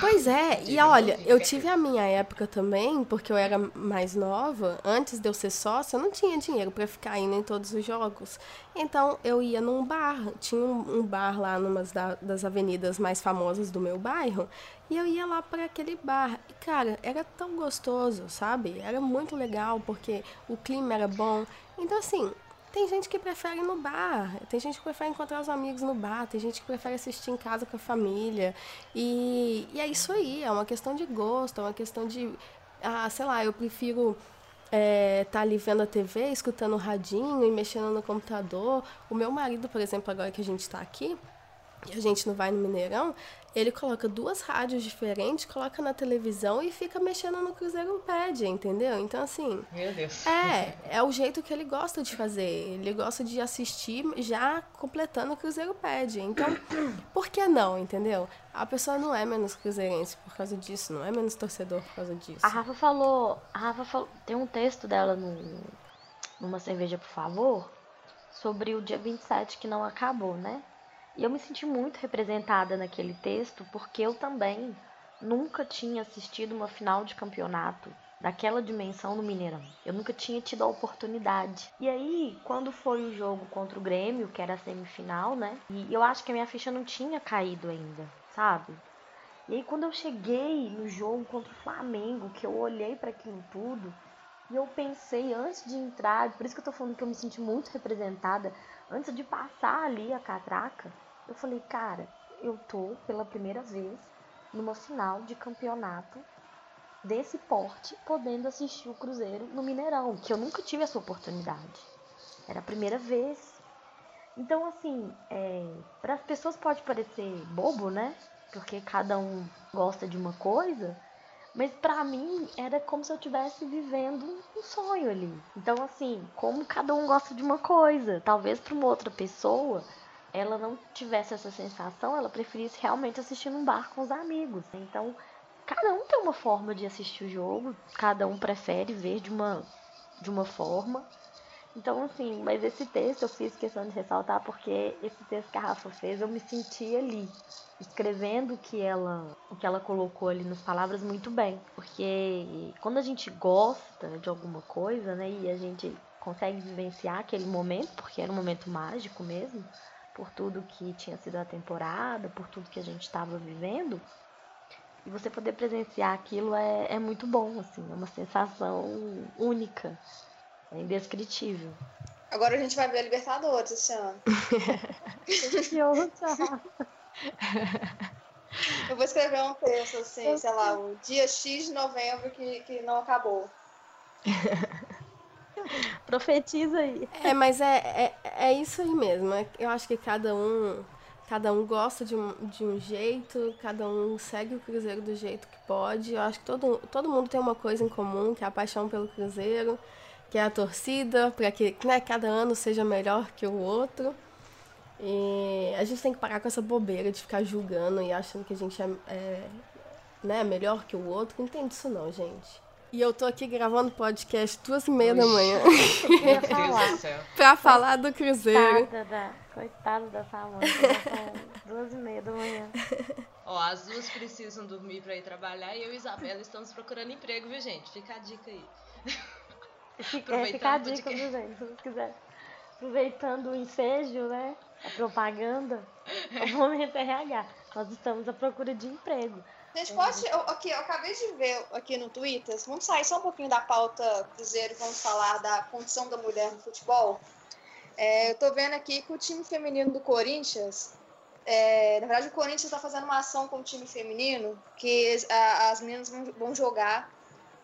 Speaker 5: Pois é, e olha, eu tive a minha época também, porque eu era mais nova, antes de eu ser sócia, eu não tinha dinheiro para ficar indo em todos os jogos. Então eu ia num bar, tinha um, bar lá numa das avenidas mais famosas do meu bairro, e eu ia lá para aquele bar. E cara, era tão gostoso, sabe? Era muito legal porque o clima era bom. Então assim, tem gente que prefere no bar, tem gente que prefere encontrar os amigos no bar, tem gente que prefere assistir em casa com a família. E, e é isso aí, é uma questão de gosto, é uma questão de. Ah, sei lá, eu prefiro estar é, tá ali vendo a TV, escutando o radinho e mexendo no computador. O meu marido, por exemplo, agora que a gente está aqui, e a gente não vai no Mineirão, ele coloca duas rádios diferentes, coloca na televisão e fica mexendo no Cruzeiro Pad, entendeu? Então, assim.
Speaker 3: Meu Deus.
Speaker 5: É, é o jeito que ele gosta de fazer. Ele gosta de assistir já completando o Cruzeiro Pad. Então, *coughs* por que não, entendeu? A pessoa não é menos cruzeirense por causa disso, não é menos torcedor por causa disso.
Speaker 2: A Rafa falou. A Rafa falou. Tem um texto dela no, numa cerveja, por favor, sobre o dia 27 que não acabou, né? E eu me senti muito representada naquele texto, porque eu também nunca tinha assistido uma final de campeonato daquela dimensão no Mineirão. Eu nunca tinha tido a oportunidade. E aí, quando foi o jogo contra o Grêmio, que era a semifinal, né? E eu acho que a minha ficha não tinha caído ainda, sabe? E aí, quando eu cheguei no jogo contra o Flamengo, que eu olhei para aquilo tudo, e eu pensei antes de entrar, por isso que eu tô falando que eu me senti muito representada, antes de passar ali a catraca, eu falei, cara, eu tô pela primeira vez numa final de campeonato desse porte, podendo assistir o Cruzeiro no Mineirão, que eu nunca tive essa oportunidade. Era a primeira vez. Então, assim, é, para as pessoas pode parecer bobo, né? Porque cada um gosta de uma coisa, mas para mim era como se eu estivesse vivendo um sonho ali. Então, assim, como cada um gosta de uma coisa, talvez para uma outra pessoa ela não tivesse essa sensação, ela preferisse realmente assistir num bar com os amigos. Então, cada um tem uma forma de assistir o jogo, cada um prefere ver de uma, de uma forma. Então, assim, mas esse texto eu fiz questão de ressaltar porque esse texto que a Rafa fez, eu me senti ali, escrevendo o que ela, o que ela colocou ali nas palavras muito bem. Porque quando a gente gosta de alguma coisa, né, e a gente consegue vivenciar aquele momento, porque era um momento mágico mesmo, por tudo que tinha sido a temporada, por tudo que a gente estava vivendo. E você poder presenciar aquilo é, é muito bom, assim, é uma sensação única, é indescritível.
Speaker 4: Agora a gente vai ver a Libertadores esse ano. *laughs* Eu vou escrever um texto assim, sei lá, o dia X de novembro que, que não acabou. *laughs*
Speaker 2: Profetiza aí.
Speaker 5: É, mas é, é, é isso aí mesmo. É, eu acho que cada um cada um gosta de um, de um jeito, cada um segue o Cruzeiro do jeito que pode. Eu acho que todo, todo mundo tem uma coisa em comum, que é a paixão pelo Cruzeiro, que é a torcida, para que né, cada ano seja melhor que o outro. E a gente tem que parar com essa bobeira de ficar julgando e achando que a gente é, é né, melhor que o outro. Não tem disso não, gente. E eu tô aqui gravando podcast duas e meia da manhã. *laughs*
Speaker 3: Meu Deus do céu.
Speaker 5: pra falar do Cruzeiro.
Speaker 2: Coitada da, coitada da Salão. duas e meia da manhã.
Speaker 3: Ó, as duas precisam dormir pra ir trabalhar e eu e Isabela estamos procurando emprego, viu, gente? Fica a dica aí.
Speaker 2: Fica, é, fica a dica, viu, gente? Se você quiser. Aproveitando o ensejo, né? A propaganda. O momento RH. Nós estamos à procura de emprego.
Speaker 4: Gente, pode. Eu, aqui, eu acabei de ver aqui no Twitter. Vamos sair só um pouquinho da pauta Cruzeiro e vamos falar da condição da mulher no futebol. É, eu tô vendo aqui que o time feminino do Corinthians. É, na verdade, o Corinthians está fazendo uma ação com o time feminino que a, as meninas vão, vão jogar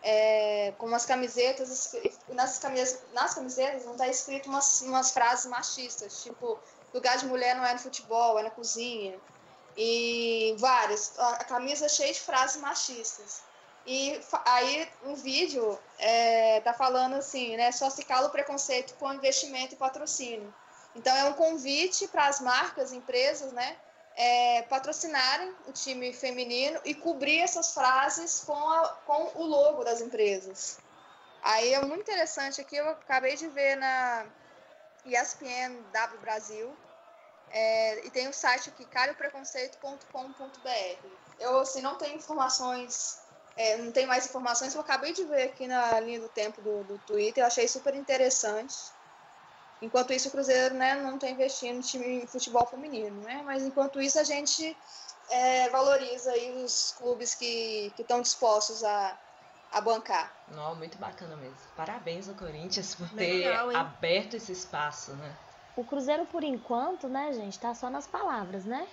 Speaker 4: é, com umas camisetas. Nas camisetas, nas camisetas não está escrito umas, umas frases machistas, tipo: lugar de mulher não é no futebol, é na cozinha e várias, a camisa cheia de frases machistas. E aí um vídeo é, tá falando assim, né? Só se cala o preconceito com investimento e patrocínio. Então é um convite para as marcas, empresas, né? É, patrocinarem o time feminino e cobrir essas frases com, a, com o logo das empresas. Aí é muito interessante aqui, eu acabei de ver na ESPN W Brasil, é, e tem o site aqui, cariopreconceito.com.br. Eu, assim, não tenho informações, é, não tenho mais informações, eu acabei de ver aqui na linha do tempo do, do Twitter, eu achei super interessante. Enquanto isso, o Cruzeiro né, não está investindo no time de futebol feminino, né? Mas enquanto isso, a gente é, valoriza aí os clubes que estão dispostos a, a bancar.
Speaker 3: Não, muito bacana mesmo. Parabéns ao Corinthians por Legal, ter hein? aberto esse espaço, né?
Speaker 2: O Cruzeiro, por enquanto, né, gente, tá só nas palavras, né?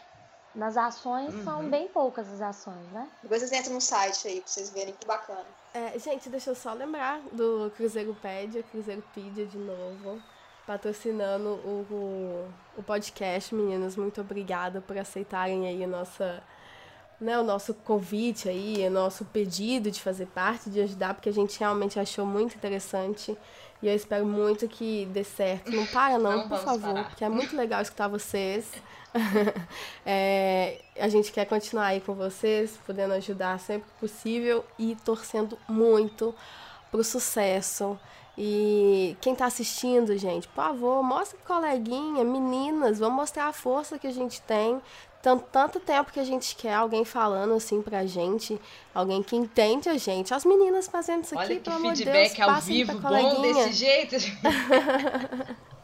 Speaker 2: Nas ações uhum. são bem poucas as ações, né?
Speaker 4: Depois vocês entram no site aí pra vocês verem que bacana.
Speaker 5: É, gente, deixa eu só lembrar do Cruzeiro Pédia, Cruzeiro Pedia de novo. patrocinando o, o, o podcast, meninas. Muito obrigada por aceitarem aí a nossa né, o nosso convite aí, o nosso pedido de fazer parte, de ajudar, porque a gente realmente achou muito interessante. E eu espero muito que dê certo. Não para não, não por favor, parar. porque é muito legal escutar vocês. *laughs* é, a gente quer continuar aí com vocês, podendo ajudar sempre que possível e torcendo muito pro sucesso. E quem tá assistindo, gente, por favor, mostra coleguinha, meninas, vamos mostrar a força que a gente tem tanto, tanto tempo que a gente quer alguém falando assim pra gente, alguém que entende a gente. As meninas fazendo isso
Speaker 3: Olha
Speaker 5: aqui,
Speaker 3: pelo
Speaker 5: amor
Speaker 3: de
Speaker 5: Deus,
Speaker 3: feedback ao vivo bom desse jeito. *laughs*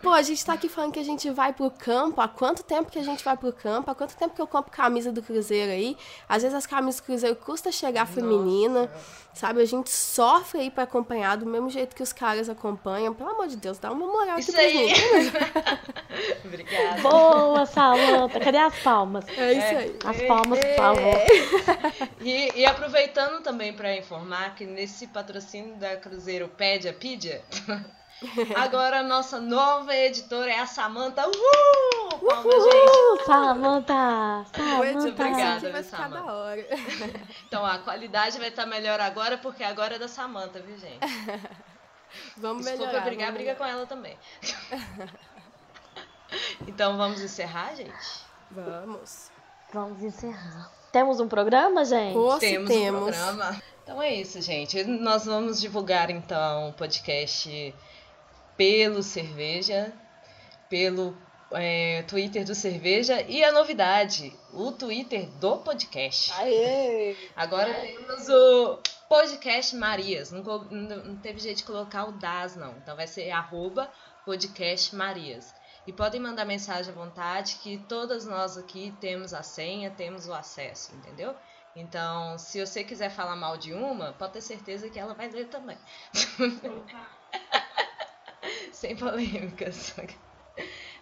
Speaker 5: Pô, a gente tá aqui falando que a gente vai pro campo. Há quanto tempo que a gente vai pro campo? Há quanto tempo que eu compro camisa do Cruzeiro aí? Às vezes as camisas do Cruzeiro custa chegar feminina. Nossa. Sabe? A gente sofre aí pra acompanhar do mesmo jeito que os caras acompanham. Pelo amor de Deus, dá uma moral
Speaker 3: Isso
Speaker 5: aqui
Speaker 3: aí. *laughs*
Speaker 2: Obrigada. Boa, Samanta. Cadê as palmas?
Speaker 5: É isso aí.
Speaker 2: As palmas, por favor.
Speaker 3: E, e aproveitando também para informar que nesse patrocínio da Cruzeiro Pédia Pídia, *laughs* Agora a nossa nova editora é a Samanta. Uhul! Palmas,
Speaker 2: Uhul! Samanta!
Speaker 5: Muito
Speaker 3: obrigada,
Speaker 5: vai ficar da hora. *laughs*
Speaker 3: Então a qualidade vai estar melhor agora, porque agora é da Samanta, viu, gente? *laughs*
Speaker 5: Vamos
Speaker 3: Se
Speaker 5: melhorar.
Speaker 3: pra brigar, briga com ela também. então vamos encerrar, gente?
Speaker 5: Vamos.
Speaker 2: Vamos encerrar. Temos um programa, gente?
Speaker 5: Poxa,
Speaker 3: temos,
Speaker 5: temos.
Speaker 3: um programa. Então é isso, gente. Nós vamos divulgar então o podcast pelo Cerveja, pelo é, Twitter do Cerveja e a novidade, o Twitter do podcast.
Speaker 4: Aê!
Speaker 3: Agora temos o podcast Marias. Não, não, não, teve jeito de colocar o DAS, não. Então vai ser arroba podcast Marias. E podem mandar mensagem à vontade, que todas nós aqui temos a senha, temos o acesso, entendeu? Então, se você quiser falar mal de uma, pode ter certeza que ela vai ler também. *laughs* Sem *laughs* polêmicas.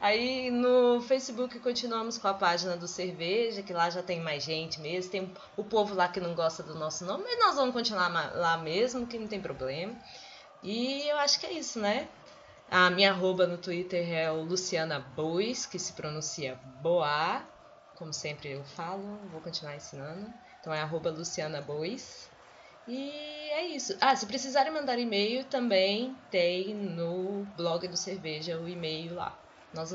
Speaker 3: Aí no Facebook continuamos com a página do Cerveja, que lá já tem mais gente mesmo. Tem o povo lá que não gosta do nosso nome, mas nós vamos continuar lá mesmo, que não tem problema. E eu acho que é isso, né? A minha arroba no Twitter é o Luciana Bois, que se pronuncia Boa, como sempre eu falo, vou continuar ensinando. Então é arroba Luciana Bois. E é isso. Ah, se precisarem mandar e-mail, também tem no blog do Cerveja o e-mail lá. Nós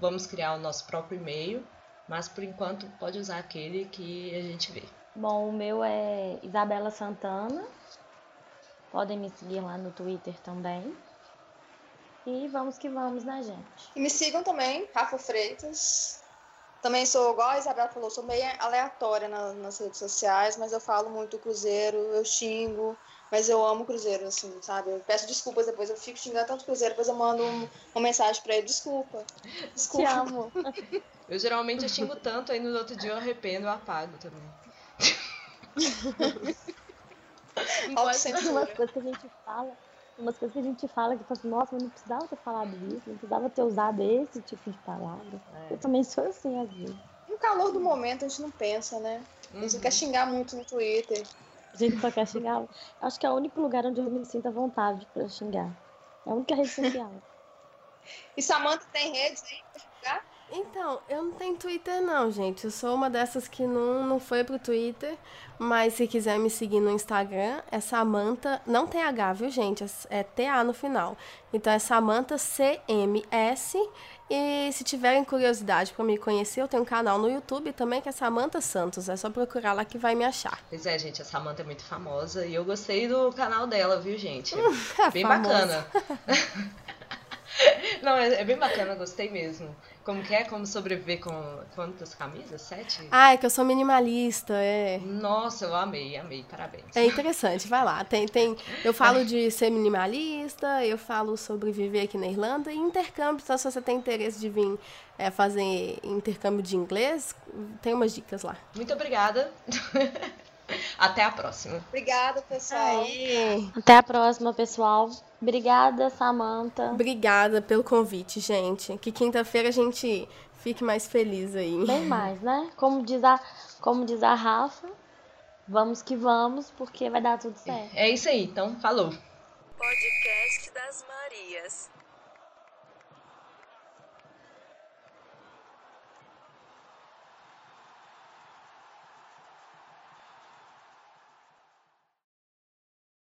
Speaker 3: vamos criar o nosso próprio e-mail, mas por enquanto pode usar aquele que a gente vê.
Speaker 2: Bom, o meu é Isabela Santana. Podem me seguir lá no Twitter também. E vamos que vamos, né, gente?
Speaker 4: E me sigam também, Rafa Freitas. Também sou, igual a Isabela falou, sou meio aleatória na, nas redes sociais, mas eu falo muito Cruzeiro, eu xingo, mas eu amo Cruzeiro, assim, sabe? Eu peço desculpas depois, eu fico xingando tanto Cruzeiro, depois eu mando um, uma mensagem pra ele, desculpa, desculpa.
Speaker 2: Te amo. *laughs*
Speaker 3: Eu geralmente eu xingo tanto, aí no outro dia eu arrependo, eu apago também. *laughs*
Speaker 2: Autocensura. Umas coisas que a gente fala, umas coisas que a gente fala que fala assim, nossa, mas não precisava ter falado isso, não precisava ter usado esse tipo de palavra. É. Eu também sou assim às vezes.
Speaker 4: No calor do momento a gente não pensa, né? A gente uhum. quer xingar muito no Twitter.
Speaker 2: A gente só quer xingar. Acho que é o único lugar onde eu me sinto à vontade pra xingar. É a única rede social. *laughs*
Speaker 4: e Samanta tem redes aí pra xingar?
Speaker 5: Então, eu não tenho Twitter não, gente. Eu sou uma dessas que não, não foi pro Twitter. Mas se quiser me seguir no Instagram, é Samanta. Não tem H, viu, gente? É TA no final. Então é Samanta CMS. E se tiverem curiosidade para me conhecer, eu tenho um canal no YouTube também que é Samanta Santos. É só procurar lá que vai me achar.
Speaker 3: Pois é, gente, a Samanta é muito famosa e eu gostei do canal dela, viu, gente? *laughs* É bem
Speaker 5: famosa.
Speaker 3: bacana. *laughs* Não, é, é bem bacana, gostei mesmo. Como que é? Como sobreviver com quantas camisas? Sete?
Speaker 5: Ah, é que eu sou minimalista, é.
Speaker 3: Nossa, eu amei, amei, parabéns.
Speaker 5: É interessante, vai lá. Tem, tem, eu falo de ser minimalista, eu falo sobre viver aqui na Irlanda e intercâmbio. Então, se você tem interesse de vir é, fazer intercâmbio de inglês, tem umas dicas lá.
Speaker 3: Muito obrigada. *laughs* Até a próxima.
Speaker 4: Obrigada, pessoal.
Speaker 2: Aê. Até a próxima, pessoal. Obrigada, Samanta.
Speaker 5: Obrigada pelo convite, gente. Que quinta-feira a gente fique mais feliz aí.
Speaker 2: Bem mais, né? Como diz a, como diz a Rafa, vamos que vamos, porque vai dar tudo certo.
Speaker 3: É isso aí, então falou.
Speaker 1: Podcast das Marias.